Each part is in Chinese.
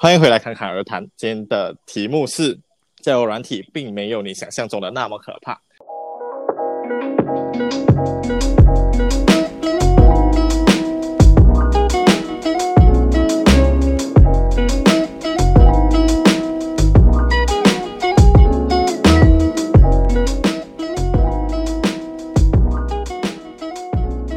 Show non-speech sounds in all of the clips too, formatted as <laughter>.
欢迎回来侃侃而谈。今天的题目是：交友软体并没有你想象中的那么可怕。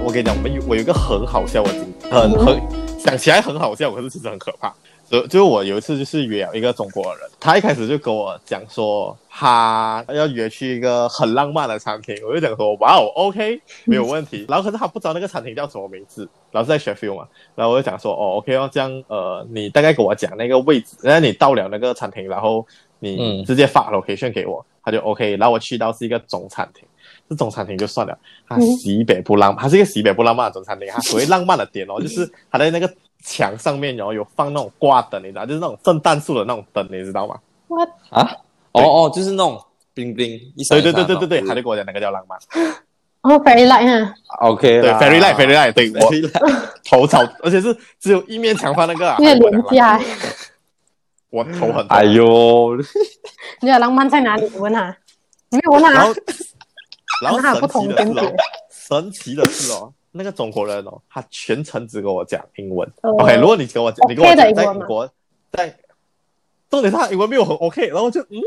我跟你讲，我们有我有一个很好笑的经历，很很想起来很好笑，可是其实很可怕。就就我有一次就是约了一个中国人，他一开始就跟我讲说他要约去一个很浪漫的餐厅，我就讲说哇哦，OK，<laughs> 没有问题。然后可是他不知道那个餐厅叫什么名字，然后是在 Sheffield 嘛，然后我就讲说哦，OK 哦，这样呃，你大概给我讲那个位置，然后你到了那个餐厅，然后你直接发 location 给我，嗯、他就 OK。然后我去到是一个中餐厅。这种餐厅就算了，它西北不浪漫，它是一个西北不浪漫的中餐厅。它所谓浪漫的点哦，就是它的那个墙上面，然后有放那种挂灯，你知道，就是那种圣诞树的那种灯，你知道吗？What 啊？哦哦，就是那种冰冰一闪。对对对对对对，他就跟我讲那个叫浪漫。<laughs> 哦，Fairy Light 啊。OK，对，Fairy Light，Fairy Light，对，我 <laughs> 头朝，而且是只有一面墙放那个。你很廉价。我头很。哎呦，<laughs> 你的浪漫在哪里？问他。没有问他。然后神奇的是哦，神奇的是哦，那个中国人哦，他全程只跟我讲英文。OK，如果你跟我讲，你跟我讲在英国，在重点他英文没有很 OK，然后就嗯，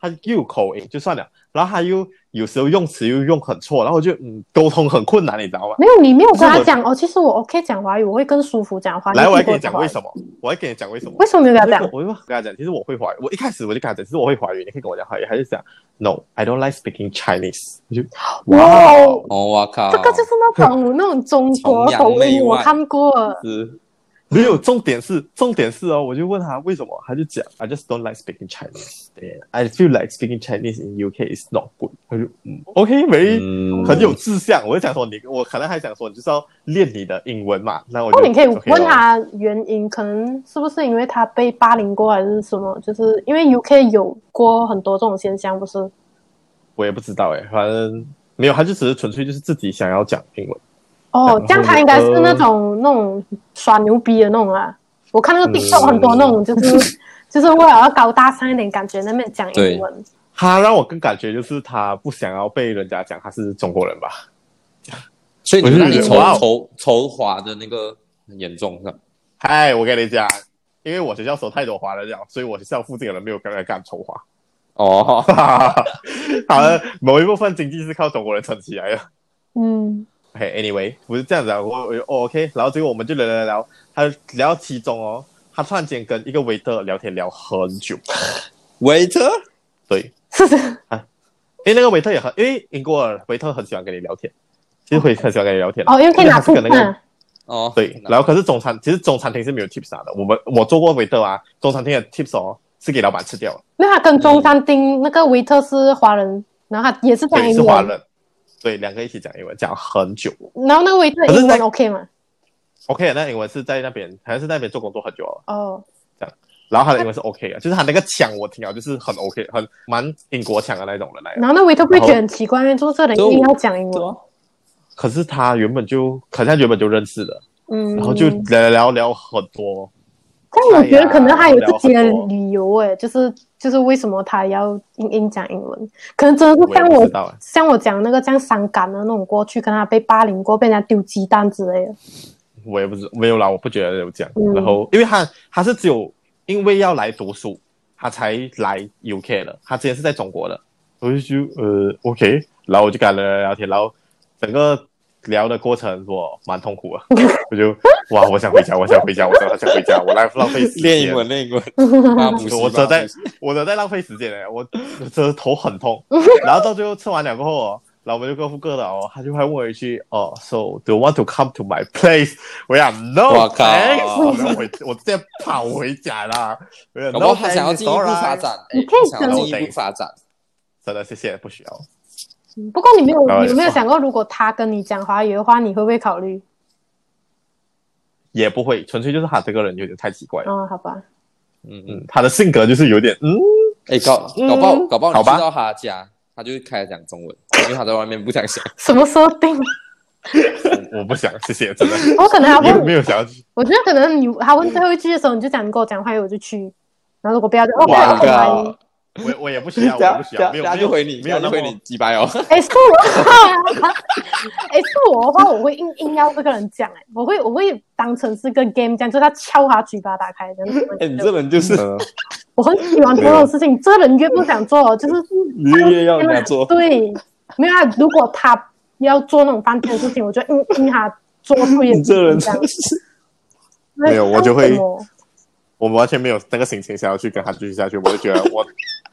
他又有口音就算了，然后他又。有时候用词又用很错，然后就嗯沟通很困难，你知道吗？没有，你没有跟他讲哦。其实我 OK 讲华语，我会更舒服讲华语。来，我还跟你讲为什么？我还跟你讲为什么？为什么没有跟他讲？我会跟他讲，其实我会华语。我一开始我就跟他讲，其实我会华语，你可以跟我讲华语，还是讲 No，I don't like speaking Chinese。我就哇哦，我靠，这个就是那种那种中国口音，我看过。没有，重点是重点是哦，我就问他为什么，他就讲，I just don't like speaking Chinese. I feel like speaking Chinese in UK is not good. 他就嗯，OK，没、嗯、很有志向。我就想说你，我可能还想说，你就是要练你的英文嘛。那我就，你可以问他原因，可能是不是因为他被霸凌过，还是什么？就是因为 UK 有过很多这种现象，不是？我也不知道诶，反正没有，他就只是纯粹就是自己想要讲英文。哦，这样他应该是那种、呃、那种耍牛逼的那种啊！我看那个 TikTok 很多那种，就是、嗯、<laughs> 就是为了要高大上一点感觉，那边讲英文。他让我更感觉就是他不想要被人家讲他是中国人吧？所以你那你仇仇仇华的那个很严重是吧？嗨，我跟你讲，因为我学校收太多华人了，所以我学校附近的人没有跟人干仇华。哦，<laughs> 好的，某一部分经济是靠中国人撑起来的。嗯。嘿、hey，anyway，不是这样子啊，我我、哦、OK，然后结果我们就聊聊聊，他聊到其中哦，他突然间跟一个 waiter 聊天聊很久，waiter，对，啊，因为那个 waiter 也很，因为英国人 waiter 很喜欢跟你聊天，其实会很喜欢跟你聊天，哦，因为可以拿出那个，哦，对，然后可是中餐，其实中餐厅是没有 tips 的，我们我做过 waiter 啊，中餐厅的 tips 哦是给老板吃掉了，那他跟中餐厅那个 waiter 是华人，嗯、然后他也是讲英文。对，两个一起讲英文，讲很久。然后那位英文 OK 吗？OK，那英文是在那边，好像是在那边做工作很久了。哦、oh.，这样。然后他的英文是 OK 的，就是他那个腔我听了就是很 OK，很蛮英国腔的那种人来。然后那位都不会觉得很奇怪，因为做这人一定要讲英文。可是他原本就，可能原本就认识的，嗯，然后就聊聊聊很多。但我觉得可能他有自己的理由诶，就是就是为什么他要硬硬讲英文，可能真的是像我，我像我讲那个这样伤感的那种过去，跟他被霸凌过，被人家丢鸡蛋之类的。我也不知没有啦，我不觉得有这样。嗯、然后因为他他是只有因为要来读书，他才来 UK 的，他之前是在中国的，我就就呃 OK，然后我就跟他聊聊天，然后整个。聊的过程我蛮痛苦的，<laughs> 我就哇，我想回家，我想回家，我真的想回家，我来浪费时间。练英文，练英文，我真在，我真在浪费时间哎，我真的头很痛，<laughs> 然后到最后吃完两过后哦，然后我们就各付各的哦，他就还问我一句哦，So do you want to come to my place？我讲 No，我靠，我回我直接跑回家啦。然后他想要进一步发展，你可以想要进一步发展，真的谢谢，不需要。不过你没有，你有没有想过，如果他跟你讲华语的话，你会不会考虑？也不会，纯粹就是他这个人有点太奇怪了。哦，好吧。嗯嗯，他的性格就是有点嗯，哎、欸，搞搞不好，搞不好你去到他家，他就会开始讲中文，因为他在外面不想想。什么设定？我 <laughs> 我不想，谢谢，真的。<laughs> 我可能还会没有想要去。我觉得可能你他问最后一句的时候，你就讲你跟我讲话，我就去。然后如果不要就 OK，我我我也不需要，我也不需要，<laughs> 没有就回你，没有就回你几百哦。<laughs> 哎，是我，哎，是我的话，我会硬硬要这个人讲，哎，我会我会当成是个 game 这样，就是他敲他嘴巴打开的。哎，你这人就是，<laughs> 我很喜欢做这种事情。这人越不想做，就是你越要他做。对，没有啊。如果他要做那种犯贱的事情，我就硬硬他做出一点。这人没有，我就会。我完全没有那个心情想要去跟他继续下去，我就觉得我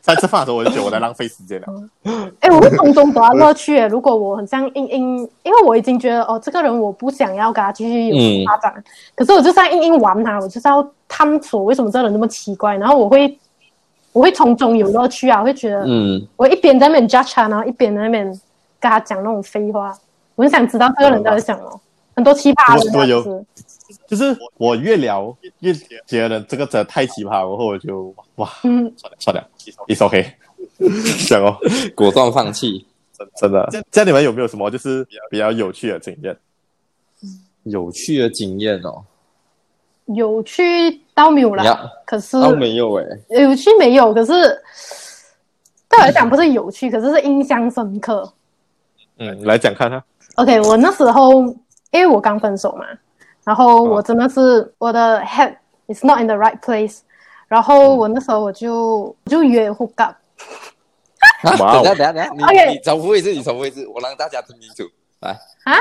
在吃饭的时候，我就觉得我在浪费时间了。<laughs> 哎、欸，我会从中得到乐趣。如果我很像英英，因为我已经觉得哦，这个人我不想要跟他继续有发展，嗯、可是我就在硬硬玩他，我就是要探索为什么这个人那么奇怪，然后我会我会从中有乐趣啊，我会觉得嗯，我一边在那边 judge 他，然后一边在那边跟他讲那种废话，我很想知道这个人在想什么，嗯、很多奇葩的样子。就是我越聊越觉得这个真的太奇葩，然后我就哇，嗯，算了算了，it's OK，这样 <laughs> 哦，<laughs> 果断放弃，真 <laughs> 真的。这样你们有没有什么就是比较有趣的经验？有趣的经验哦，有趣倒没有啦，可是倒没有哎，有趣没有，可是对我来讲不是有趣，可是是印象深刻。嗯，来讲看看。OK，我那时候因为我刚分手嘛。然后我真的是我的 head is not in the right place，然后我那时候我就就约 hook up。等下等下等下，你你重复一次，你重复一次，我让大家听清楚。来啊，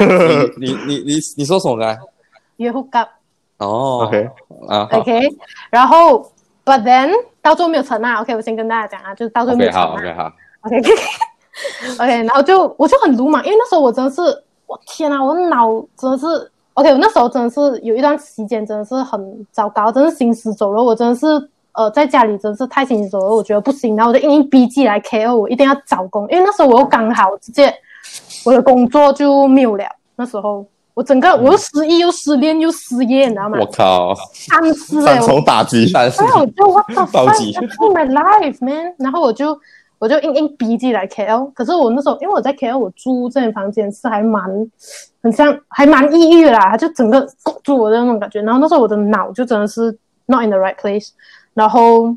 你你你你说什么来？约 hook up。哦，OK 啊，OK。然后，but then 到最后没有成啊。OK，我先跟大家讲啊，就是到最后没有成啊。OK，好，OK，OK，OK。然后就我就很鲁莽，因为那时候我真的是，我天啊，我脑真的是。OK，我那时候真的是有一段时间真的是很糟糕，真是行尸走肉。我真的是呃在家里真的是太行尸走肉，我觉得不行，然后我就硬硬逼自己来 KO，我一定要找工，因为那时候我又刚好直接我的工作就没有了。那时候我整个我又失忆又失恋又失业，你知道吗？我靠，三次哎，双重打击，<laughs> 然后我就 What the fuck my life man，然后我就。我就硬硬逼自己来 KL，可是我那时候因为我在 KL，我租这间房间是还蛮很像，还蛮抑郁啦，他就整个勾住我的那种感觉。然后那时候我的脑就真的是 not in the right place，然后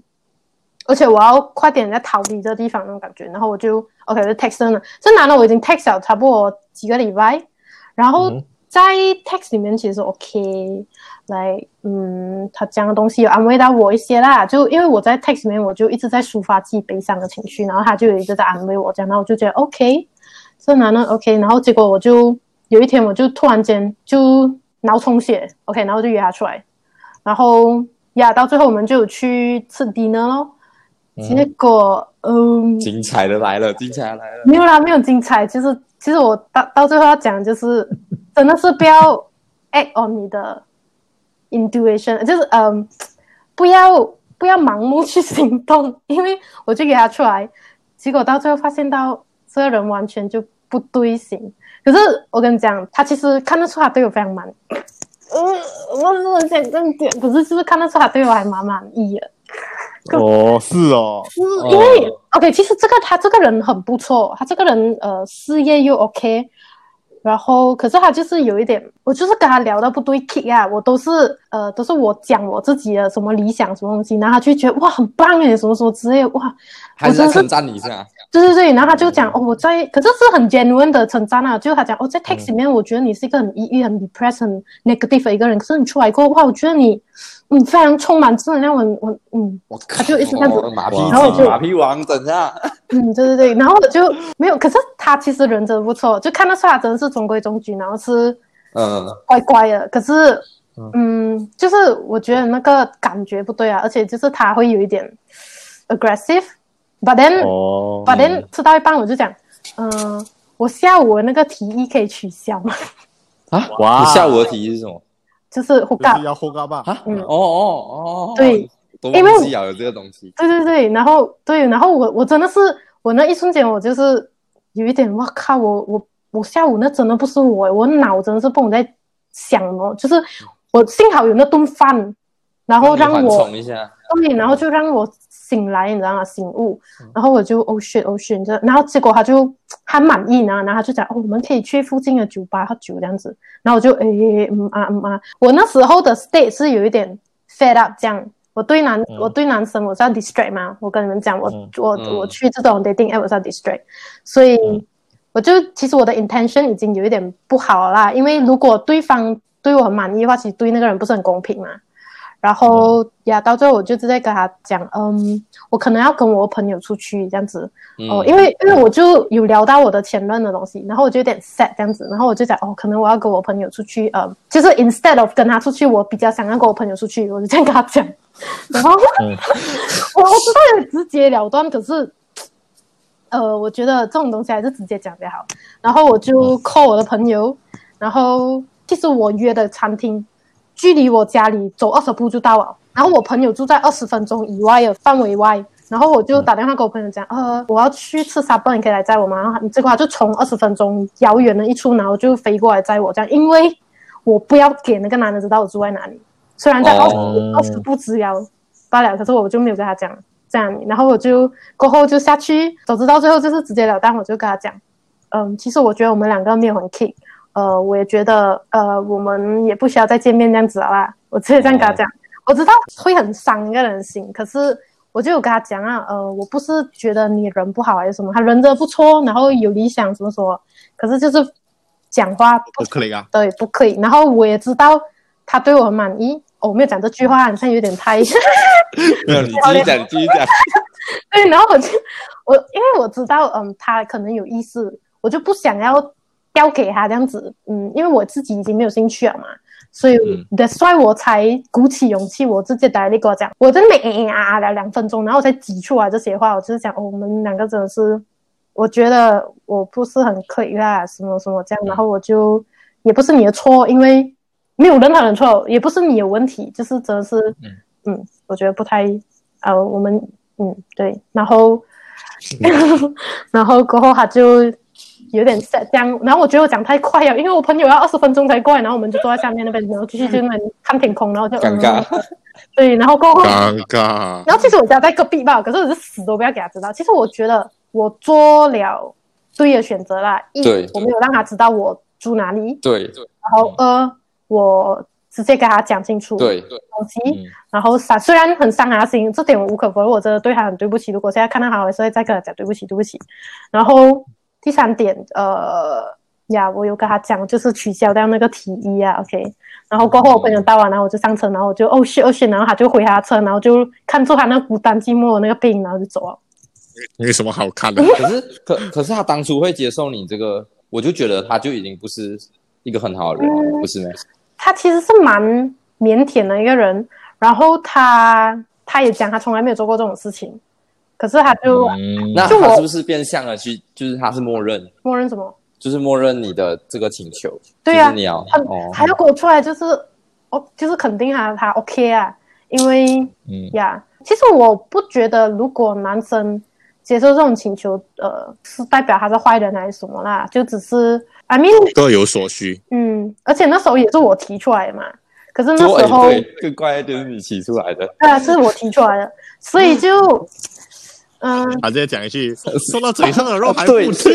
而且我要快点在逃离这地方那种感觉。然后我就 OK 就 text 了，这男的我已经 text 了差不多几个礼拜，然后在 text 里面其实 OK。来，嗯，他讲的东西有安慰到我一些啦，就因为我在 text 里面，我就一直在抒发自己悲伤的情绪，然后他就有一直在安慰我，这样，然后我就觉得 OK，这男的 OK，然后结果我就有一天我就突然间就脑充血，OK，然后就约他出来，然后呀，到最后我们就去吃 dinner 咯，结果嗯，精彩的来了，精彩的来了，没有啦，没有精彩，其实其实我到到最后要讲就是真的是不要 act on 你的。Intuition 就是嗯，不要不要盲目去行动，<laughs> 因为我就约他出来，结果到最后发现到这个人完全就不对型。可是我跟你讲，他其实看得出他对我非常满，嗯，我是很想更点，可是是不是看得出他对我还蛮满意的？哦，是哦，是因为 OK，其实这个他这个人很不错，他这个人呃事业又 OK。然后，可是他就是有一点，我就是跟他聊到不对劲啊，我都是呃，都是我讲我自己的什么理想什么东西，然后他就觉得哇很棒诶，什么什么之类，哇，还是在称赞你是吧？对对对，然后他就讲哦，我在，可是是很 genuine 的称赞啊，就他讲哦，在 text 里面，我觉得你是一个很抑郁、很 depressed、很 negative 的一个人，可是你出来过后，哇，我觉得你。嗯，非常充满正能量，我我嗯，我他就一直这样子，马屁，然后我就马屁王，等下，嗯，对对对，然后我就没有，可是他其实人真的不错，就看得出他真的是中规中矩，然后是嗯。乖乖的，可是嗯，就是我觉得那个感觉不对啊，而且就是他会有一点 aggressive，but then，but then 吃到一半我就讲，嗯，我下午的那个提议可以取消吗？啊，哇，你下午的提议是什么？就是呼嘎，要呼嘎吧？啊，嗯，哦哦哦，对，因为有这个东西，对对对，然后对，然后我我真的是，我那一瞬间我就是有一点，哇靠，我我我下午那真的不是我，我脑真的是不懂在想哦，就是我幸好有那顿饭，然后让我对，然后就让我醒来，你知道吗？醒悟，然后我就 oh shit oh shit，然后结果他就还满意呢，然后他就讲哦，我们可以去附近的酒吧喝酒这样子，然后我就诶嗯啊嗯啊，我那时候的 state 是有一点 fed up 这样，我对男、嗯、我对男生我是要 distract 嘛，我跟你们讲，我、嗯、我、嗯、我去这种 dating app 我是要 distract，所以我就其实我的 intention 已经有一点不好了啦，因为如果对方对我很满意的话，其实对那个人不是很公平嘛。然后呀，到最后我就直接跟他讲，嗯，我可能要跟我朋友出去这样子，哦、嗯，因为因为我就有聊到我的前任的东西，然后我就有点 sad 这样子，然后我就讲，哦，可能我要跟我朋友出去，呃，就是 instead of 跟他出去，我比较想要跟我朋友出去，我就这样跟他讲，然后、嗯、<laughs> 我我知道有直截了当，可是，呃，我觉得这种东西还是直接讲比较好，然后我就 call 我的朋友，然后其实我约的餐厅。距离我家里走二十步就到了，然后我朋友住在二十分钟以外的范围外，然后我就打电话给我朋友讲，呃，我要去吃沙煲，你可以来载我吗？然后结果他就从二十分钟遥远的一处，然后就飞过来载我，这样，因为我不要给那个男的知道我住在哪里，虽然在二十二十步之遥罢了，可是我就没有跟他讲这样，然后我就过后就下去，总之到最后就是直截了当，我就跟他讲，嗯，其实我觉得我们两个没有很 kick。呃，我也觉得，呃，我们也不需要再见面这样子了啦。我直接这样跟他讲，我知道会很伤一个人心，可是我就有跟他讲啊，呃，我不是觉得你人不好还是什么，他人真的不错，然后有理想怎么说，可是就是讲话不，不可以啊，对，不可以。然后我也知道他对我很满意，哦，我没有讲这句话，好像有点太，<laughs> 没有，你继续讲，<laughs> 继续讲。对，然后我就我因为我知道，嗯，他可能有意思，我就不想要。交给他这样子，嗯，因为我自己已经没有兴趣了嘛，所以 that's why 我才鼓起勇气，我直接打电话讲，我真的没啊啊聊两分钟，然后我才挤出来这些话，我就是讲，哦，我们两个真的是，我觉得我不是很可以啦，什么什么这样，然后我就也不是你的错，因为没有任何人错，也不是你有问题，就是真的是，嗯，嗯，我觉得不太，呃，我们，嗯，对，然后，<laughs> 然后过后他就。有点 sad 这样，然后我觉得我讲太快了，因为我朋友要二十分钟才过来，然后我们就坐在下面那边，然后继续就那里看天空，然后就尴尬。对，然后过后尴尬。然后其实我家在隔壁吧，可是我是死都不要给他知道。其实我觉得我做了对的选择啦，一我没有让他知道我住哪里，对。然后二我直接跟他讲清楚对东西，然后三虽然很伤他心，这点我无可否认，我真的对他很对不起。如果现在看到他，我会再跟他讲对不起，对不起。然后。第三点，呃呀，我有跟他讲，就是取消掉那个提议啊，OK。然后过后我朋友到了，然后我就上车，然后我就哦，shit，哦，shit，然后他就回他车，然后就看出他那孤单寂寞的那个背影，然后就走了。没什么好看的。<laughs> 可是，可可是他当初会接受你这个，我就觉得他就已经不是一个很好的人，嗯、不是吗？他其实是蛮腼腆的一个人，然后他他也讲他从来没有做过这种事情。可是他就，嗯、那他是不是变相了去？就是他是默认，默认什么？就是默认你的这个请求。对呀、啊，你要，哦，还要给我出来，就是哦，就是肯定他他 OK 啊，因为嗯呀，其实我不觉得如果男生接受这种请求，呃，是代表他是坏人还是什么啦？就只是 I mean 各有所需。嗯，而且那时候也是我提出来的嘛。可是那时候对，更怪就是你提出来的。对啊，是我提出来的，所以就。嗯，他直接讲一句，<laughs> 说到嘴上的肉还不吃。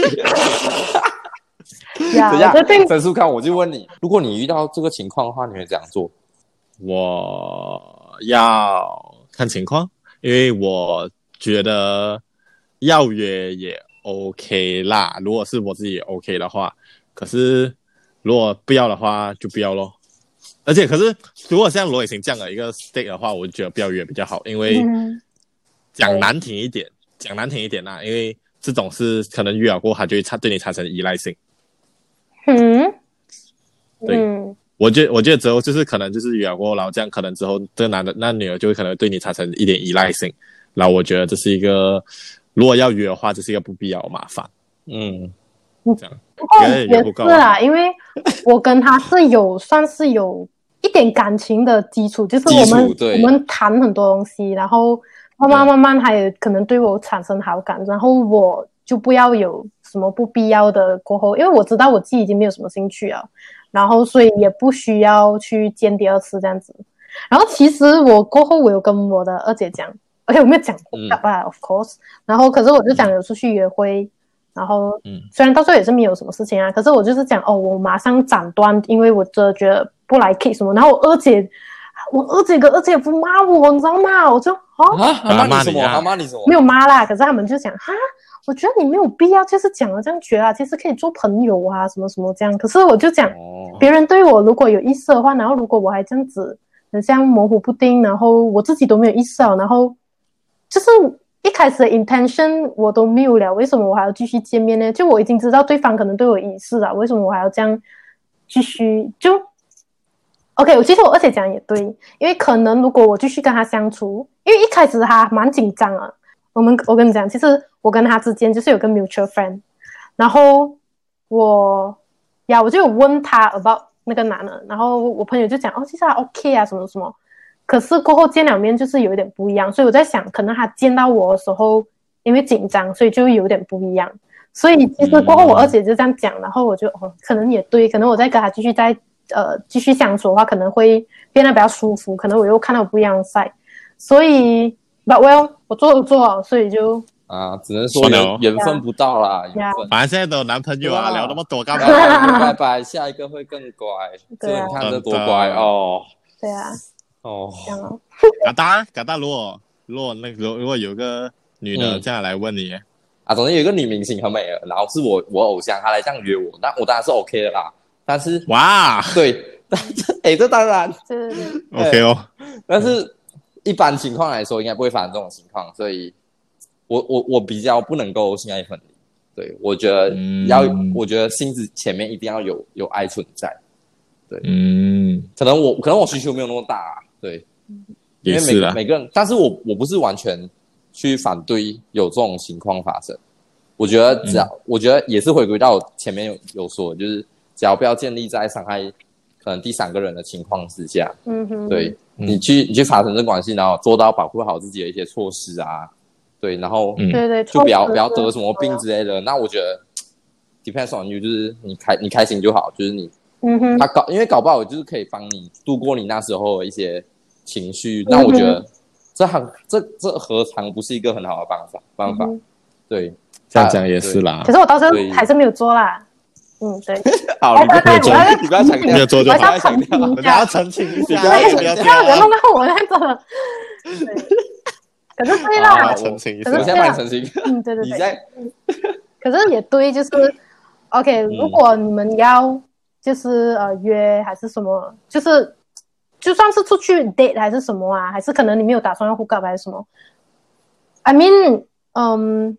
等一下，陈叔看，我就问你，如果你遇到这个情况的话，你会怎样做？我要看情况，因为我觉得要约也 OK 啦。如果是我自己 OK 的话，可是如果不要的话，就不要咯。而且，可是如果像罗雨晴这样的一个 state 的话，我就觉得不要约比较好，因为讲难听一点。嗯讲难听一点啦，因为这种是可能约了过后，他就会产对你产生依赖性。嗯，对，嗯、我觉得我觉得之后就是可能就是约了过后，然后这样可能之后这个男的那女的就会可能对你产生一点依赖性，然后我觉得这是一个如果要约的话，这是一个不必要的麻烦。嗯，这样不过也是啦，因为我跟他是有算是有一点感情的基础，就是我们我们谈很多东西，然后。慢慢慢慢，他也可能对我产生好感，然后我就不要有什么不必要的过后，因为我知道我自己已经没有什么兴趣了，然后所以也不需要去见第二次这样子。然后其实我过后我有跟我的二姐讲，而且我没有讲吧、嗯、，of course。然后可是我就讲有出去约会，嗯、然后嗯，虽然到最后也是没有什么事情啊，可是我就是讲哦，我马上斩断，因为我真的觉得不来 kiss 什么。然后我二姐，我二姐跟二姐夫骂我，你知道吗？我就啊，骂你什么？他骂你什么？没有骂啦，可是他们就讲哈。我觉得你没有必要，就是讲了这样绝啊，其实可以做朋友啊，什么什么这样。可是我就讲，别人对我如果有意思的话，然后如果我还这样子，很像模糊不定，然后我自己都没有意识到，然后就是一开始的 intention 我都没有了，为什么我还要继续见面呢？就我已经知道对方可能对我有意思了，为什么我还要这样继续？就 OK，其实我而且讲也对，因为可能如果我继续跟他相处，因为一开始他蛮紧张啊。我们我跟你讲，其实我跟他之间就是有个 mutual friend，然后我呀，我就有问他 about 那个男的，然后我朋友就讲哦，其实他 OK 啊，什么什么，可是过后见两面就是有一点不一样，所以我在想，可能他见到我的时候因为紧张，所以就有点不一样，所以其实过后我二姐就这样讲，然后我就哦，可能也对，可能我再跟他继续再呃继续相处的话，可能会变得比较舒服，可能我又看到不一样的 side，所以。But well，我做都做好，所以就啊，只能说缘缘分不到啦。缘分，反正现在都有男朋友啊，聊那么多干嘛？拜拜，下一个会更乖。对，你看这多乖哦。对啊。哦。<laughs> 嘎达，嘎达，如果如果那个如果有个女的这样来问你，啊，总之有一个女明星很美，然后是我我偶像，她来这样约我，那我当然是 OK 的啦。但是哇，对，<laughs> 但是哎，这当然对 OK 哦，但是。一般情况来说，应该不会发生这种情况，所以我我我比较不能够心爱分离。对，我觉得要，嗯、我觉得心子前面一定要有有爱存在。对，嗯，可能我可能我需求没有那么大，啊，对，因为每个每个人，但是我我不是完全去反对有这种情况发生。我觉得只要，嗯、我觉得也是回归到前面有有说，就是只要不要建立在伤害可能第三个人的情况之下，嗯哼，对。你去，你去发生这关系，然后做到保护好自己的一些措施啊，对，然后对对，就不要不要得什么病之类的。那我觉得，depends on you，就是你开你开心就好，就是你，嗯哼，他搞，因为搞不好就是可以帮你度过你那时候的一些情绪。那我觉得这很这这何尝不是一个很好的办法办法？对，这样讲也是啦。可是我到时候还是没有做啦。嗯，对。<laughs> 好，你不要做，你不要强调，没有做就好。我要澄清一下，澄清一下，不要不要弄到我那个。可是对啦，澄清一下，我先帮你澄清。嗯，对对对。你在。<laughs> 可是也对，就是 OK。如果你们要就是呃约还是什么，就是就算是出去 date 还是什么啊，还是可能你没有打算要 hook up 还是什么。I mean，嗯，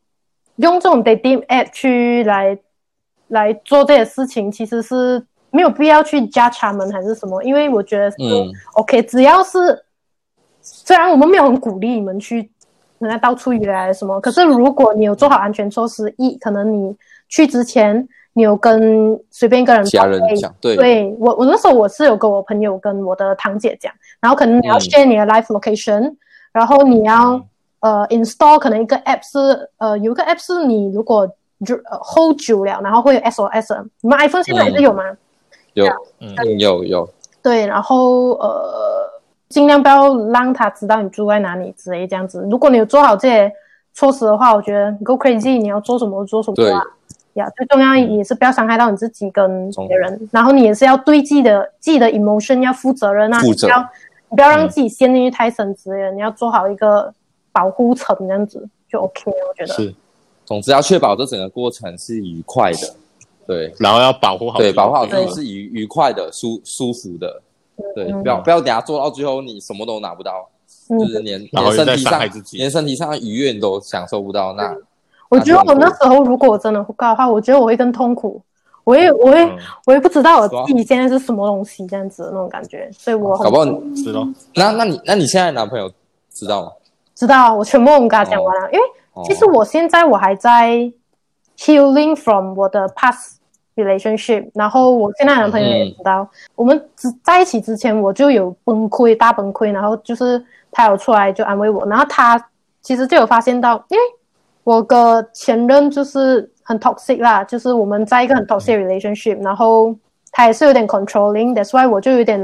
用这种 dating app 去来。来做这些事情，其实是没有必要去 judge 他们还是什么，因为我觉得嗯。OK，只要是虽然我们没有很鼓励你们去人家到处以来什么，可是如果你有做好安全措施，一可能你去之前你有跟随便一个人家人讲，对，对我我那时候我是有跟我朋友跟我的堂姐讲，然后可能你要 share 你的 life location，、嗯、然后你要、嗯、呃 install 可能一个 app 是呃有一个 app 是你如果。就 hold 久了，然后会有 SOS。你们 iPhone 现在还是有吗？有，嗯，有有。对，然后呃，尽量不要让他知道你住在哪里之类这样子。如果你有做好这些措施的话，我觉得 go crazy，你要做什么做什么。对。呀，最重要也是不要伤害到你自己跟别人。然后你也是要对自己的自己的 emotion 要负责任啊，负责。不要你不要让自己陷进去太深之类的。你要做好一个保护层，这样子就 OK 了，我觉得。是。总之要确保这整个过程是愉快的，对，然后要保护好，对，保护好自己是愉愉快的、舒舒服的，对，不要不要等下做到最后你什么都拿不到，就是连连身体上连身体上的愉悦都享受不到。那我觉得我那时候如果我真的不告的话，我觉得我会更痛苦，我也我也我也不知道我自己现在是什么东西这样子的那种感觉，所以我搞不好知道。那那你那你现在男朋友知道吗？知道，我全部我跟他讲完了，因为。其实我现在我还在 healing from 我的 past relationship，然后我现在男朋友也知道，嗯、我们只在一起之前我就有崩溃大崩溃，然后就是他有出来就安慰我，然后他其实就有发现到，因为我的前任就是很 toxic 啦，就是我们在一个很 toxic relationship，然后他也是有点 controlling，that's why 我就有点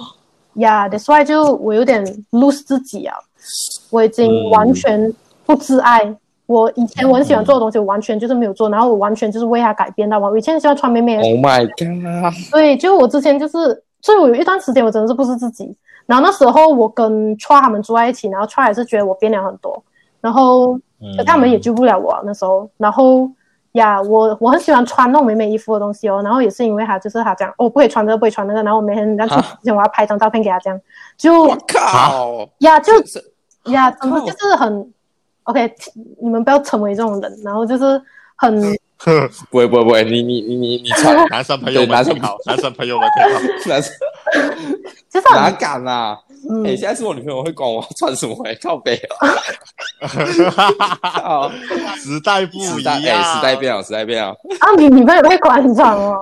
<gasps> 呀、yeah，that's why 就我有点 lose 自己啊，我已经完全不自爱。嗯、我以前我很喜欢做的东西，我完全就是没有做，然后我完全就是为他改变到我以前喜欢穿美美的。Oh my god！对，就我之前就是，所以我有一段时间我真的是不是自己。然后那时候我跟 Chua 他们住在一起，然后 Chua 也是觉得我变了很多，然后可他们也救不了我、啊、那时候，然后。呀，我我很喜欢穿那种美美衣服的东西哦，然后也是因为他，就是他这样，哦，不可以穿这个，不可以穿那个，然后我每天在出之前我要拍张照片给他，这样就我靠呀，就是呀，怎么就是很 OK，你们不要成为这种人，然后就是很 <laughs> 不会不会不会，你你你你你穿 <laughs> 男生朋友们挺好，男生朋友们挺好，<laughs> 男生就是哪敢啊？哎、嗯欸，现在是我女朋友会管我穿什么，靠北啊！时代不一样，欸、时代变了，时代变了。啊，你女朋友会管你穿吗？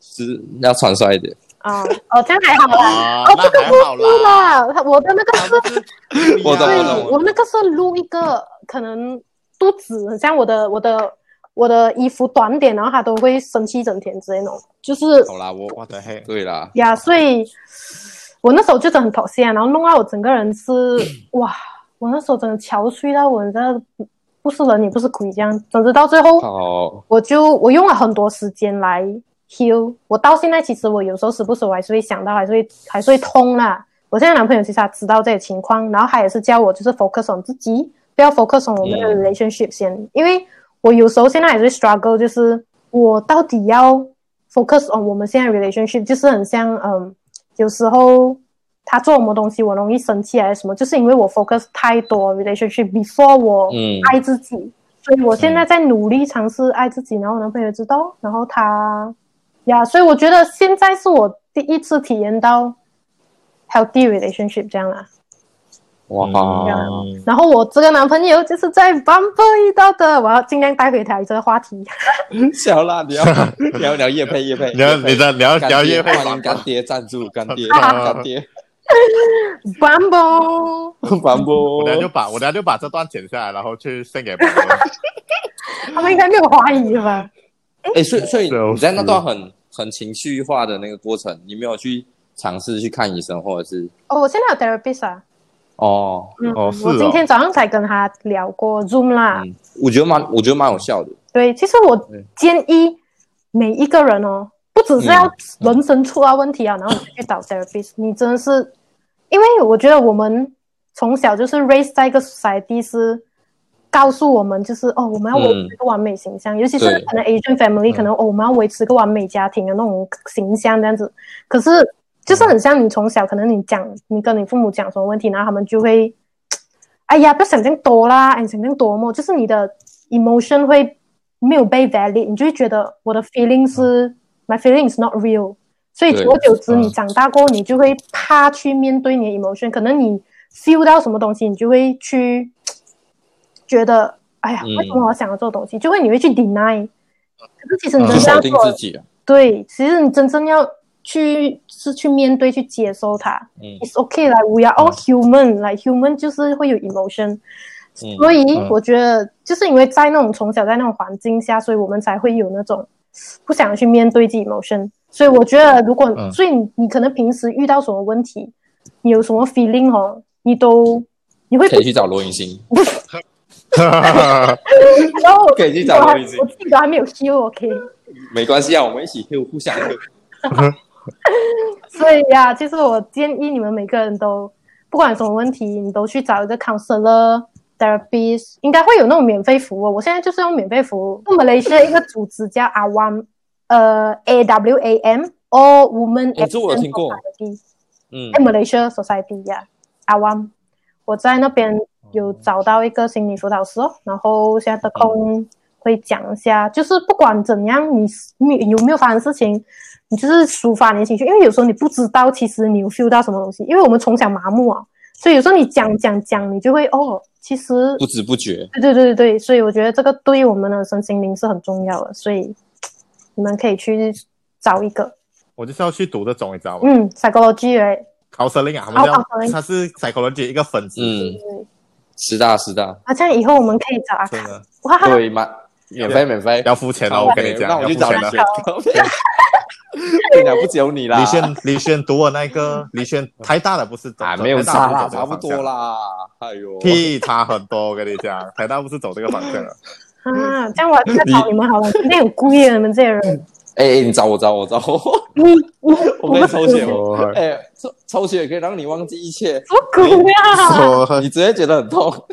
是要穿帅一点。啊，哦，这样还好啦。啊、哦，这个不是啦，我的那个是，我的我那个是录一个可能肚子像我的我的我的衣服短点，然后他都会生气整天之类那种，就是。好啦，我我的嘿，对啦。呀，所以。我那时候就真的很讨厌，然后弄到我整个人是 <clears throat> 哇！我那时候真的憔悴到我真的不是人也不是鬼这样，总之到最后，我就我用了很多时间来 heal。我到现在其实我有时候时不时我还是会想到，还是会还是会痛啦。我现在男朋友其实他知道这些情况，然后他也是叫我就是 focus on 自己，不要 focus on 我们的 relationship 先，嗯、因为我有时候现在还是会 struggle，就是我到底要 focus on 我们现在 relationship，就是很像嗯。有时候他做什么东西，我容易生气还是什么，就是因为我 focus 太多 relationship before 我爱自己，嗯、所以我现在在努力尝试爱自己。然后我男朋友知道，然后他呀，所以我觉得现在是我第一次体验到 healthy relationship 这样啦。哇、嗯！然后我这个男朋友就是在 Bumble 遇到的，我要尽量带回他这个话题。小辣，你要 <laughs> 聊聊夜配夜配，你要你的聊聊夜配，欢迎干爹赞助干爹干爹。Bumble Bumble，我等下就把我等下就把这段剪下来，然后去献给 Bumble。<laughs> 他们应该没有怀疑吧？哎，所以所以你在那段很很情绪化的那个过程，你没有去尝试去看医生，或者是？哦，我现在有 therapist 啊。哦，嗯，哦，我今天早上才跟他聊过 Zoom 啦，嗯，我觉得蛮，我觉得蛮有效的。对，其实我建议每一个人哦，不只是要人生出了问题啊，嗯、然后你去找 therapist，你真的是，因为我觉得我们从小就是 raise 在一个 society 是告诉我们，就是哦，我们要维持一个完美形象，嗯、尤其是可能 Asian family，可能、嗯、哦，我们要维持一个完美家庭的那种形象这样子，可是。就是很像你从小，可能你讲，你跟你父母讲什么问题，然后他们就会，哎呀，不要想这样多啦，哎，想这样多么，就是你的 emotion 会没有被 valid，你就会觉得我的 feeling 是、嗯、my feeling is not real，所以久而久之，你长大过后，你就会怕去面对你的 emotion，可能你 feel 到什么东西，你就会去觉得，哎呀，为什么我想要做东西，就会你会去 deny，可是其实你真正要做，对，其实你真正要。去是去面对去接受它，嗯，It's okay，like we are all human，like human 就是会有 emotion，所以我觉得就是因为在那种从小在那种环境下，所以我们才会有那种 <sniffs> 不想去面对自己 emotion。所以我觉得如果所以你可能平时遇到什么问题，你有什么 feeling 哦，你都你会可以去找罗云星，<laughs> <laughs> 然后可以去找罗云星，我自己都还没有 heal，OK，没关系啊，我们一起 heal，互相 heal。所以呀、啊，其实我建议你们每个人都，不管什么问题，你都去找一个 counselor、therapist，应该会有那种免费服务。我现在就是用免费服务，马来西亚一个组织叫 AWAM，呃，A W A M，All Women Action Society。这我有听过。嗯，Malaysia Society 呀、yeah，AWAM，我在那边有找到一个心理辅导师哦，然后现在的空会讲一下，嗯、就是不管怎样，你有没有发生事情。你就是抒发你的情绪，因为有时候你不知道，其实你有 feel 到什么东西。因为我们从小麻木啊，所以有时候你讲讲讲，你就会哦，其实不知不觉。对对对对对，所以我觉得这个对于我们的身心灵是很重要的，所以你们可以去找一个。我就是要去读这种，你知道吗？嗯，psychology，考 counseling 啊，他们叫他是 psychology 一个分支。嗯，师大师大。啊，这样以后我们可以找阿卡。真的。哇，对吗？免费免费，要付钱哦，我跟你讲，那我去找你。跟你讲不只有你啦。李轩，李轩读我那个，李轩台大的不是走，啊，没有差啦，差不多啦。哎呦，屁差很多，我跟你讲，台大不是走这个方向啊，这样我再找你们好了，今天有故意的，你们这些人。哎哎，你找我找我找我，我 <laughs> 我可以抽血哦，哎，抽抽血可以让你忘记一切。好苦呀！你直接觉得很痛。<laughs>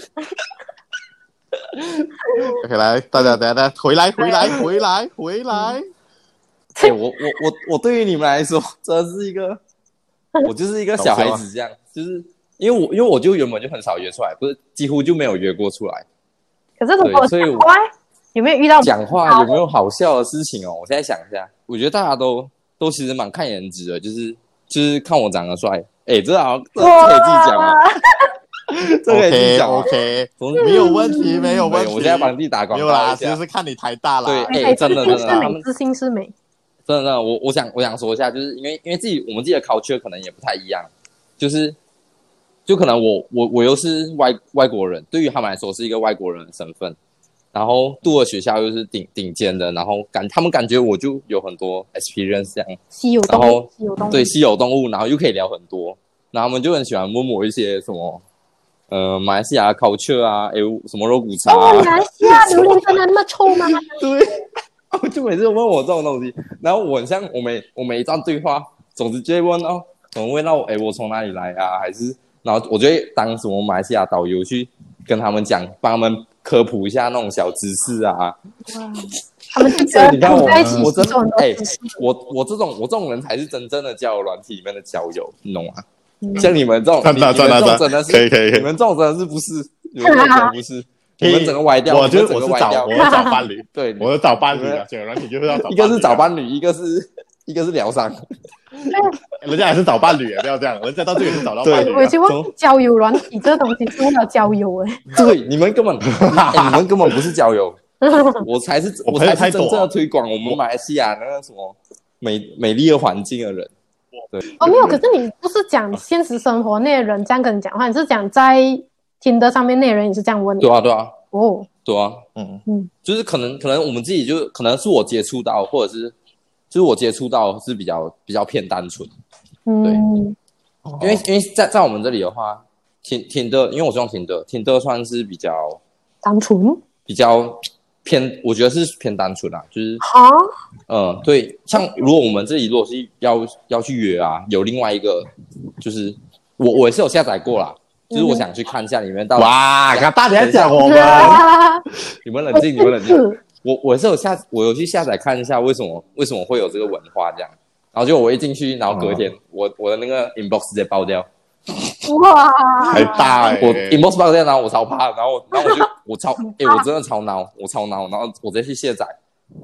OK，来，大家大家回来回来回来回来。哎，我我我我对于你们来说，这是一个，我就是一个小孩子这样，就是因为我因为我就原本就很少约出来，不是几乎就没有约过出来。可是如果，所以有没有遇到讲话有没有好笑的事情哦？我现在想一下，我觉得大家都都其实蛮看颜值的，就是就是看我长得帅。哎，这好，这可以自己讲吗。<laughs> 这可以自己讲，OK，没有问题，没有问题。我现在帮自己打广告。没有啦，其实是看你台大啦。对，哎，真的真的，他们自信是美。真的，真的，我我想我想说一下，就是因为因为自己我们自己的 culture 可能也不太一样，就是就可能我我我又是外外国人，对于他们来说是一个外国人的身份，然后读的学校又是顶顶尖的，然后感他们感觉我就有很多 experience 这样，稀有动物，稀有动物，对稀有动物，然后又可以聊很多，然后他们就很喜欢问我一些什么，呃，马来西亚 culture 啊，哎，什么肉骨茶啊，马来西亚榴莲真的那么臭吗？<laughs> 对。就每次问我这种东西，然后我很像我每我每一段对话，总是就会问哦，怎么问到哎，我从哪里来啊？还是然后我就会当什么马来西亚导游去跟他们讲，帮他们科普一下那种小知识啊。哇，他们所以你看我，我真哎，我我这种我这种人才是真正的交友软体里面的交友，你懂吗？像你们这种，你们这种真的是，可以可以，你们这种真的是不是？你们这种不是。<laughs> 你们整个歪掉，我觉得我是找我找伴侣，<laughs> 对，我是找伴侣啊，<laughs> 这个软体就是要找，一个是找伴侣，一个是一个是疗伤，<laughs> 人家还是找伴侣，不要这样，人家到这里是找到伴侣。我希望交友软体这东西是为了交友哎，对，你们根本，你们根本不是交友，<laughs> 我才是我才是真正的推广我们马来西亚那个什么美美丽的环境的人。对，哦，没有，可是你不是讲现实生活那些人这样跟你讲话，你是讲在。听的上面那些人也是这样问的，对啊，对啊，哦，对啊，嗯嗯，就是可能可能我们自己就可能是我接触到，或者是就是我接触到是比较比较偏单纯，嗯，对，因为因为在在我们这里的话，挺挺的，因为我是用挺的，挺的算是比较单纯，比较偏，我觉得是偏单纯啊，就是啊，嗯，对，像如果我们这里如果是要要去约啊，有另外一个，就是我我也是有下载过啦。就是我想去看一下里面到底哇，看大家讲我们，<laughs> 你们冷静，你们冷静。我我是有下，我有去下载看一下为什么为什么会有这个文化这样。然后就我一进去，然后隔天我我的那个 inbox 直接爆掉，哇，太大哎！我 inbox 爆掉，然后我超怕，然后然后我就我超哎，我真的超恼，我超恼，然后我直接去卸载，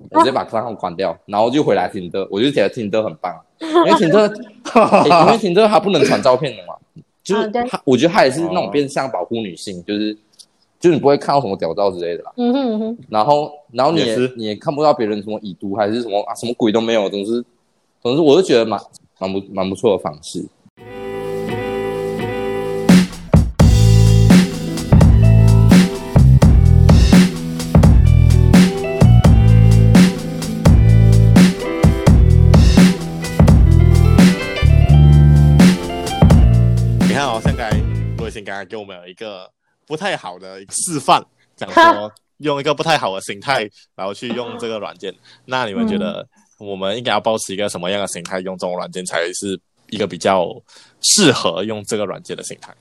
我直接把账号关掉，然后就回来听的，我就觉得听的很棒，因为听的，因为听的它不能传照片的嘛。就是他，我觉得它也是那种变相保护女性，就是，就是你不会看到什么屌照之类的啦。嗯哼哼。然后，然后你也你也看不到别人什么已读还是什么啊，什么鬼都没有，总之，总之我就觉得蛮蛮不蛮不错的方式。你看哦，现在罗先刚刚给我们有一个不太好的示范，讲说用一个不太好的心态，然后去用这个软件。那你们觉得我们应该要保持一个什么样的心态用这种软件，才是一个比较适合用这个软件的心态？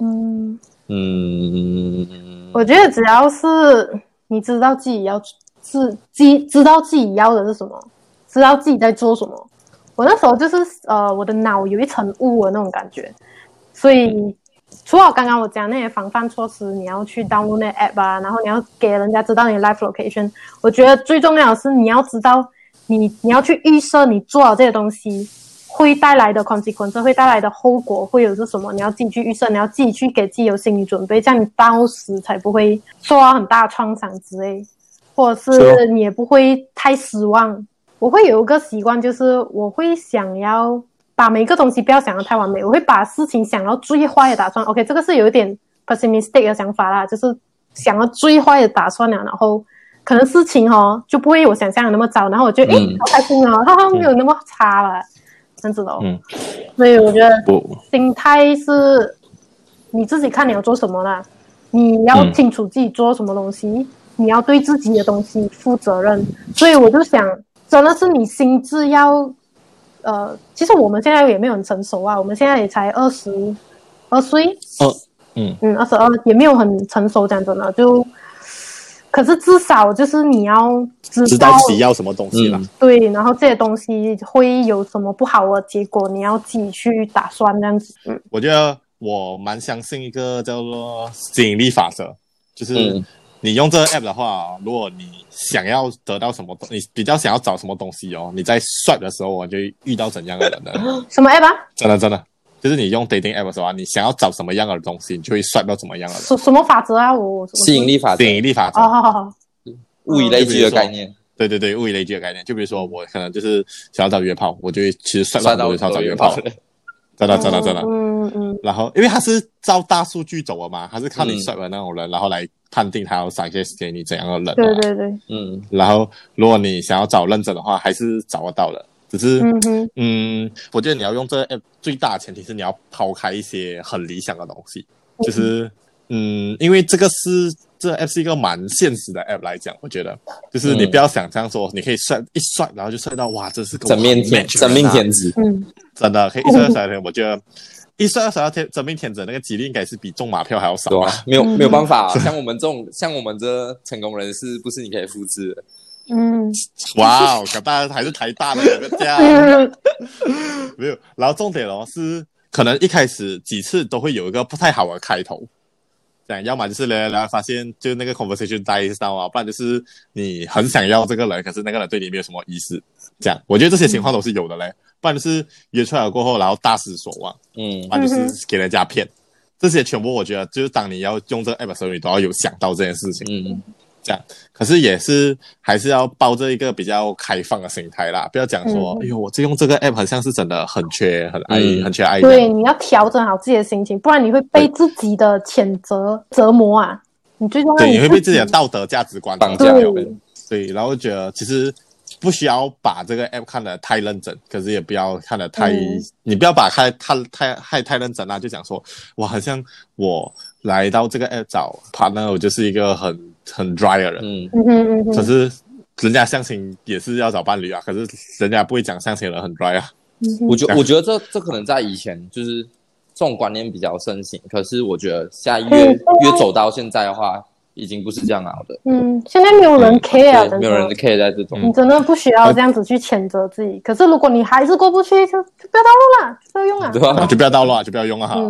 嗯嗯，我觉得只要是你知道自己要自知知道自己要的是什么，知道自己在做什么。我那时候就是呃，我的脑有一层雾的那种感觉，所以。除了刚刚我讲那些防范措施，你要去 download 那 app 啊，然后你要给人家知道你 live location。我觉得最重要的是你要知道你你要去预设你做好这些东西会带来的 consequence，会带来的后果会有是什么？你要自己去预设，你要自己去给自己有心理准备，这样你到时才不会受到很大的创伤之类，或者是你也不会太失望。我会有一个习惯，就是我会想要。把每一个东西不要想得太完美，我会把事情想到最坏的打算。OK，这个是有一点 pessimistic 的想法啦，就是想要最坏的打算了，然后可能事情哦就不会有我想象的那么糟，然后我就诶好、嗯、开心哦，哈哈，没有我想象的那么糟，然后我就诶好开心哦，哈哈，没有那么差了，这样子的哦。嗯，所以我觉得心态是你自己看你要做什么啦，你要清楚自己做什么东西，嗯、你要对自己的东西负责任。所以我就想，真的是你心智要呃，其实我们现在也没有很成熟啊，我们现在也才二十二岁，哦，嗯嗯，二十二也没有很成熟，讲真的就。可是至少就是你要知道，知道自己要什么东西了，嗯，对，然后这些东西会有什么不好的结果，你要自己去打算这样子。嗯，我觉得我蛮相信一个叫做吸引力法则，就是你用这个 app 的话，如果你想要得到什么东，你比较想要找什么东西哦，你在 swipe 的时候，我就遇到怎样的人呢？<gasps> 什么 app 啊？真的真的。就是你用 dating app 的时候啊，你想要找什么样的东西，你就会刷到怎么样的。什什么法则啊？我吸引力法则，吸引力法则。哦，好好好。物以类聚的概念。对对对，物以类聚的概念。就比如说，我可能就是想要找约炮，我就会其实刷到很多找约炮。真的真的真的。嗯嗯。然后，因为他是照大数据走的嘛，他是靠你刷的那种人，然后来判定他要赏些给你怎样的人。对对对。嗯。然后，如果你想要找认真的话，还是找得到的。只是，嗯，嗯，我觉得你要用这个 app，最大的前提是你要抛开一些很理想的东西，就是，嗯，因为这个是这个 app 是一个蛮现实的 app 来讲，我觉得，就是你不要想这样说，你可以帅一帅，然后就帅到哇，这是真命天真命天子，嗯，真的可以一帅二帅，我觉得一岁二十二天真命天子那个几率应该是比中马票还要少啊，没有没有办法，像我们这种像我们这成功人士，不是你可以复制的。嗯，哇哦，大家还是台大的这样，<laughs> 没有。然后重点哦是，可能一开始几次都会有一个不太好的开头，这样，要么就是聊聊聊发现就那个 conversation die down 啊，不然就是你很想要这个人，可是那个人对你没有什么意思，这样。我觉得这些情况都是有的嘞，不然就是约出来了过后，然后大失所望，嗯，不然就是给人家骗，这些全部我觉得就是当你要用这个 app 的时候，你都要有想到这件事情，嗯。这样，可是也是还是要抱着一个比较开放的心态啦，不要讲说，嗯、哎呦，我这用这个 app 好像是真的很缺很爱，嗯、很缺爱。对，你要调整好自己的心情，不然你会被自己的谴责折磨啊！你最重要，对，你会被自己的道德价值观绑架。对，对，然后觉得其实不需要把这个 app 看得太认真，可是也不要看得太，嗯、你不要把它太太太太认真啦，就讲说，我，好像我来到这个 app 找 partner，我就是一个很。很 dry 的人，嗯。嗯嗯嗯，可是人家相亲也是要找伴侣啊，可是人家不会讲相亲的人很 dry 啊。我觉我觉得这这可能在以前就是这种观念比较盛行，可是我觉得现在越越走到现在的话，已经不是这样熬的。嗯，现在没有人 care，没有人 care 在这种。你真的不需要这样子去谴责自己。可是如果你还是过不去，就就不要道路了，不要用 <laughs> 啊。对啊，就不要道路啊，就不要用啊哈。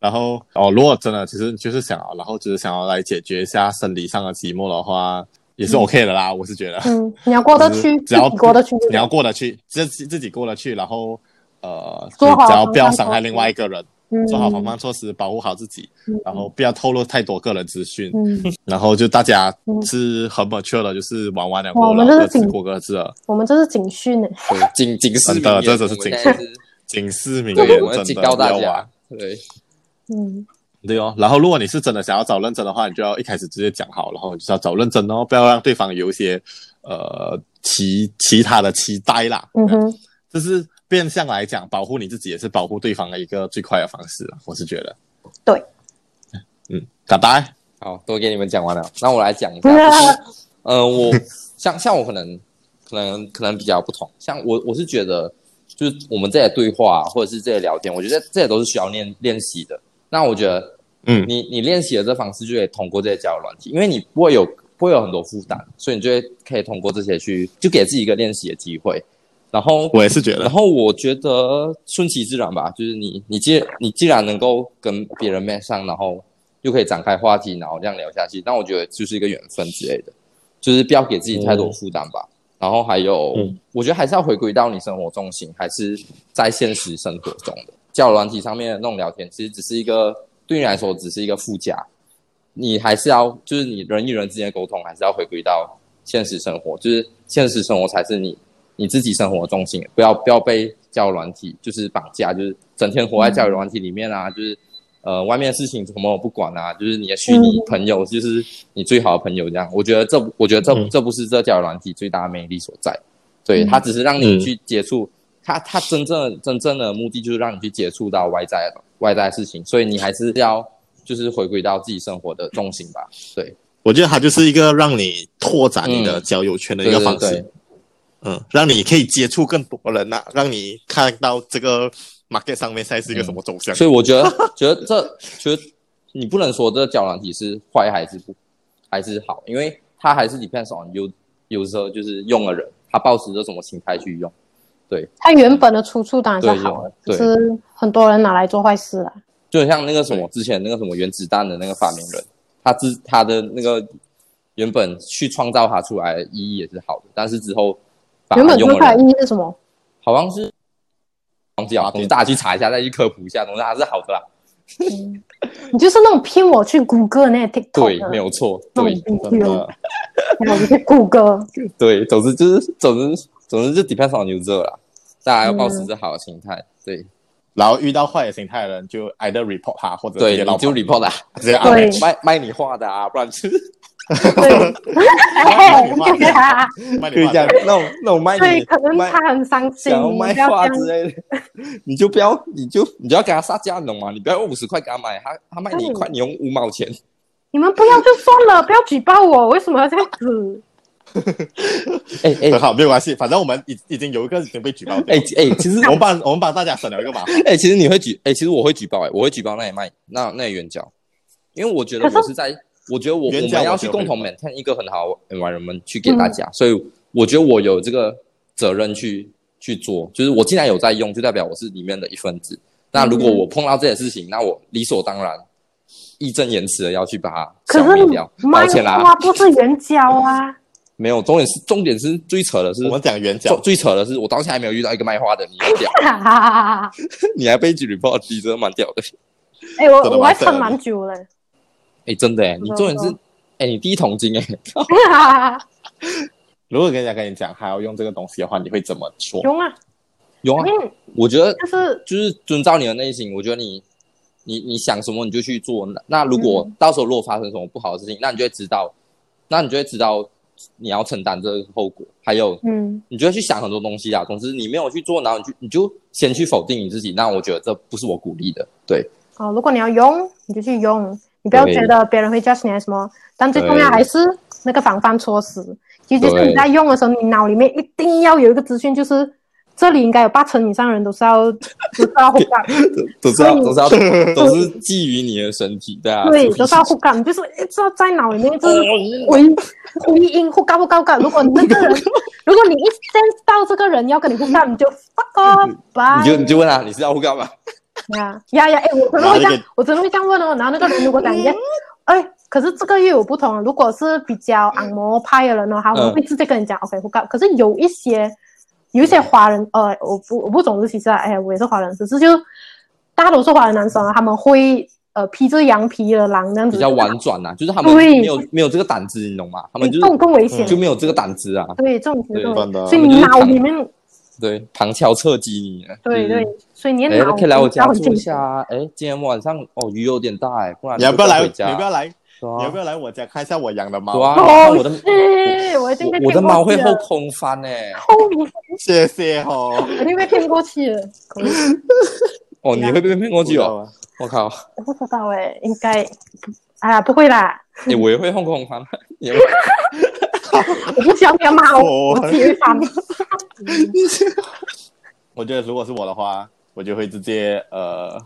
然后哦，如果真的其实就是想，然后只是想要来解决一下生理上的寂寞的话，也是 OK 的啦。我是觉得，嗯，你要过得去，只要过得去，你要过得去，自自己过得去，然后呃，只要不要伤害另外一个人。做好防范措施，保护好自己，嗯、然后不要透露太多个人资讯，嗯、<laughs> 然后就大家是很 mature 的，就是玩完了过了，各自过各自了。我们这是警讯呢，警警示的，这只是警示，警示名言，真的不 <laughs> 要玩。对，嗯，对哦。然后如果你是真的想要找认真的话，你就要一开始直接讲好，然后就是要找认真哦，不要让对方有一些呃其其他的期待啦。嗯哼，就是。变相来讲，保护你自己也是保护对方的一个最快的方式，我是觉得。对，嗯，拜拜。好，都给你们讲完了，那我来讲一下。嗯、<laughs> 呃，我像像我可能可能可能比较不同，像我我是觉得，就是我们这些对话或者是这些聊天，我觉得这些都是需要练练习的。那我觉得，嗯，你你练习的这方式就可以通过这些交友软体，因为你不会有不会有很多负担，所以你就会可以通过这些去就给自己一个练习的机会。然后我也是觉得，然后我觉得顺其自然吧，就是你你既你既然能够跟别人 match 上，然后又可以展开话题，然后这样聊下去，那我觉得就是一个缘分之类的，就是不要给自己太多负担吧。嗯、然后还有，嗯、我觉得还是要回归到你生活重心，还是在现实生活中的交友软体上面的那种聊天，其实只是一个对你来说只是一个附加，你还是要就是你人与人之间的沟通，还是要回归到现实生活，就是现实生活才是你。你自己生活的重心，不要不要被教育软体就是绑架，就是整天活在教育软体里面啊，嗯、就是呃外面的事情什么我不管啊？就是你的虚拟朋友，就是你最好的朋友这样。嗯、我觉得这，我觉得这、嗯、这不是这教育软体最大的魅力所在。对，它只是让你去接触，它它真正真正的目的就是让你去接触到外在的外在的事情，所以你还是要就是回归到自己生活的重心吧。对，我觉得它就是一个让你拓展你的交友圈的一个方式。嗯对对对嗯，让你可以接触更多人呐、啊，让你看到这个 market 上面现在是一个什么走向。嗯、所以我觉得，<laughs> 觉得这，觉得你不能说这个交友软体是坏还是不，还是好，因为它还是 depends on you，有时候就是用的人，他抱持着什么心态去用。对，它原本的出处当然是好的，就是很多人拿来做坏事了。就像那个什么之前那个什么原子弹的那个发明人，他之他的那个原本去创造它出来的意义也是好的，但是之后。原本出来意义是什么？好像是忘记啊，等大家去查一下，再去科普一下，总之还是好的啦。嗯、<laughs> 你就是那种骗我去谷歌那个 TikTok，对，没有错，对，真的，<laughs> 我去谷歌，对，总之就是，总之，总之就 depends on user 啦，大家要保持着好的心态，对。然后遇到坏的心态的人，就 either report 他，或者对，你就 report 他，直接卖卖你画的啊，不然就。对，卖你画的，<laughs> 可以讲那种那种卖你，对，可能他很伤心，想要卖画之类的，你就不要，你就你就要给他杀价，你懂吗？你不要用五十块给他买，他他卖你一块，你用五毛钱。你们不要就算了，不要举报我，为什么要这样子？哎 <laughs> 哎，好，没有关系，反正我们已已经有一个已经被举报。哎哎，其实我们帮我们帮大家省了一个麻烦。<laughs> 哎，其实你会举，哎，其实我会举报，哎，我会举报那也卖那那圆角，因为我觉得我是在。我觉得我我们要去共同 maintain 一个很好的 environment 去给大家，嗯、所以我觉得我有这个责任去去做，就是我既然有在用，就代表我是里面的一份子。那如果我碰到这些事情，那我理所当然义正言辞的要去把它消灭掉。抱歉啦，不是援交啊，没有，重点是重点是最扯的是，我们讲圆角，最扯的是我到现在还没有遇到一个卖花的，你屌，<laughs> 你还被举 report，真的蛮屌的。哎、欸，我我还撑蛮久了。哎，真的哎，你重点是，哎，你第一桶金哎。<laughs> 如果人家跟你讲还要用这个东西的话，你会怎么说？用啊，用啊。我觉得就是就是遵照你的内心，我觉得你你你想什么你就去做。那如果到时候如果发生什么不好的事情，那你就会知道，那你就会知道你要承担这个后果。还有，嗯，你就会去想很多东西啊。总之你没有去做，然后你就你就先去否定你自己。那我觉得这不是我鼓励的。对。哦，如果你要用，你就去用。你不要觉得别人会 judge 你还是什么，但最重要还是那个防范措施。其实就是你在用的时候，你脑里面一定要有一个资讯，就是这里应该有八成以上人都是要 <laughs> 都是要护杠，<laughs> 都是要都是要 <laughs> 都是基于你的身体，的啊，对，都是要护杠，就是一直要在脑里面就是回回音护杠护杠护杠。如果那个人，如果你一 sense 到这个人要跟你护杠，你就 fuck off，你就你就问他，你是要护杠吗？呀呀呀！哎，我可能会这样，我真的会这样问哦。然后那个人如果感觉哎，可是这个又有不同。如果是比较按摩派的人呢，他们会直接跟你讲 OK 不干。可是有一些有一些华人，呃，我不我不总是其实哎，我也是华人，只是就大多数华人男生啊，他们会呃披着羊皮的狼那样子，比较婉转呐，就是他们没有没有这个胆子，你懂吗？他们就更更危险，就没有这个胆子啊。对，这种情况，所以你脑里面。对，旁敲侧击你。对对，所以你哎，可以来我家住一下。哎，今天晚上哦，雨有点大哎，不然你要不要来？你要不要来？你要不要来我家看一下我养的猫？我的，我的猫会后空翻呢。谢谢哦。肯定被骗过去了。哦，你会被骗过去哦？我靠！我不知道哎，应该，哎呀，不会啦。你我也会后空翻。<laughs> <laughs> 我不想要骂我，我直接翻。<laughs> 我觉得如果是我的话，我就会直接呃，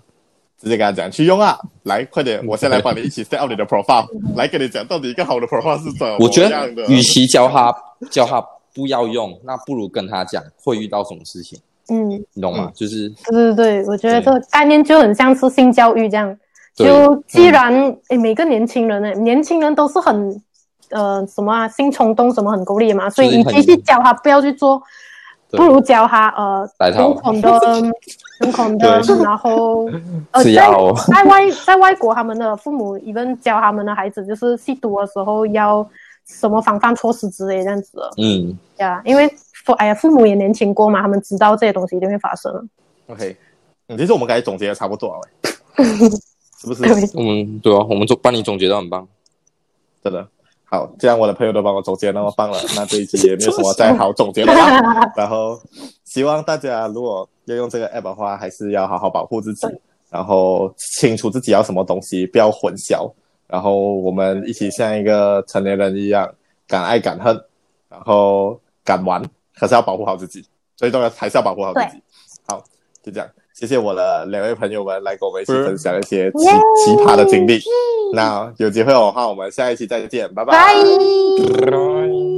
直接跟他讲去用啊，来快点，<laughs> 我先来帮你一起 set up 你的 profile，来跟你讲到底一个好的 profile 是什么。<laughs> 我觉得，与其教他教他不要用，那不如跟他讲会遇到什么事情。嗯，你懂吗？就是对对对，我觉得这个概念就很像是性教育这样。就既然诶，每个年轻人呢，年轻人都是很。呃，什么啊？性冲动什么很够力嘛？所以你继续教他不要去做，不如教他呃，很恐的，<laughs> 很恐的。然后呃，在在外在外国，他们的父母一般教他们的孩子，就是吸毒的时候要什么防范措施之类这样子。嗯，呀，因为父哎呀，父母也年轻过嘛，他们知道这些东西一定会发生。OK，其实我们刚才总结的差不多了。<laughs> 是不是？我们对啊，我们总帮你总结的很棒，真的。好，既然我的朋友都帮我总结那么棒了，那这一集也没有什么 <laughs> 再好总结了吧。<laughs> 然后希望大家如果要用这个 app 的话，还是要好好保护自己，然后清楚自己要什么东西，不要混淆。然后我们一起像一个成年人一样，敢爱敢恨，然后敢玩，可是要保护好自己。最重要还是要保护好自己。好，就这样。谢谢我的两位朋友们来跟我们一起分享一些奇奇葩的经历。那有机会的话，我们下一期再见，拜拜。拜。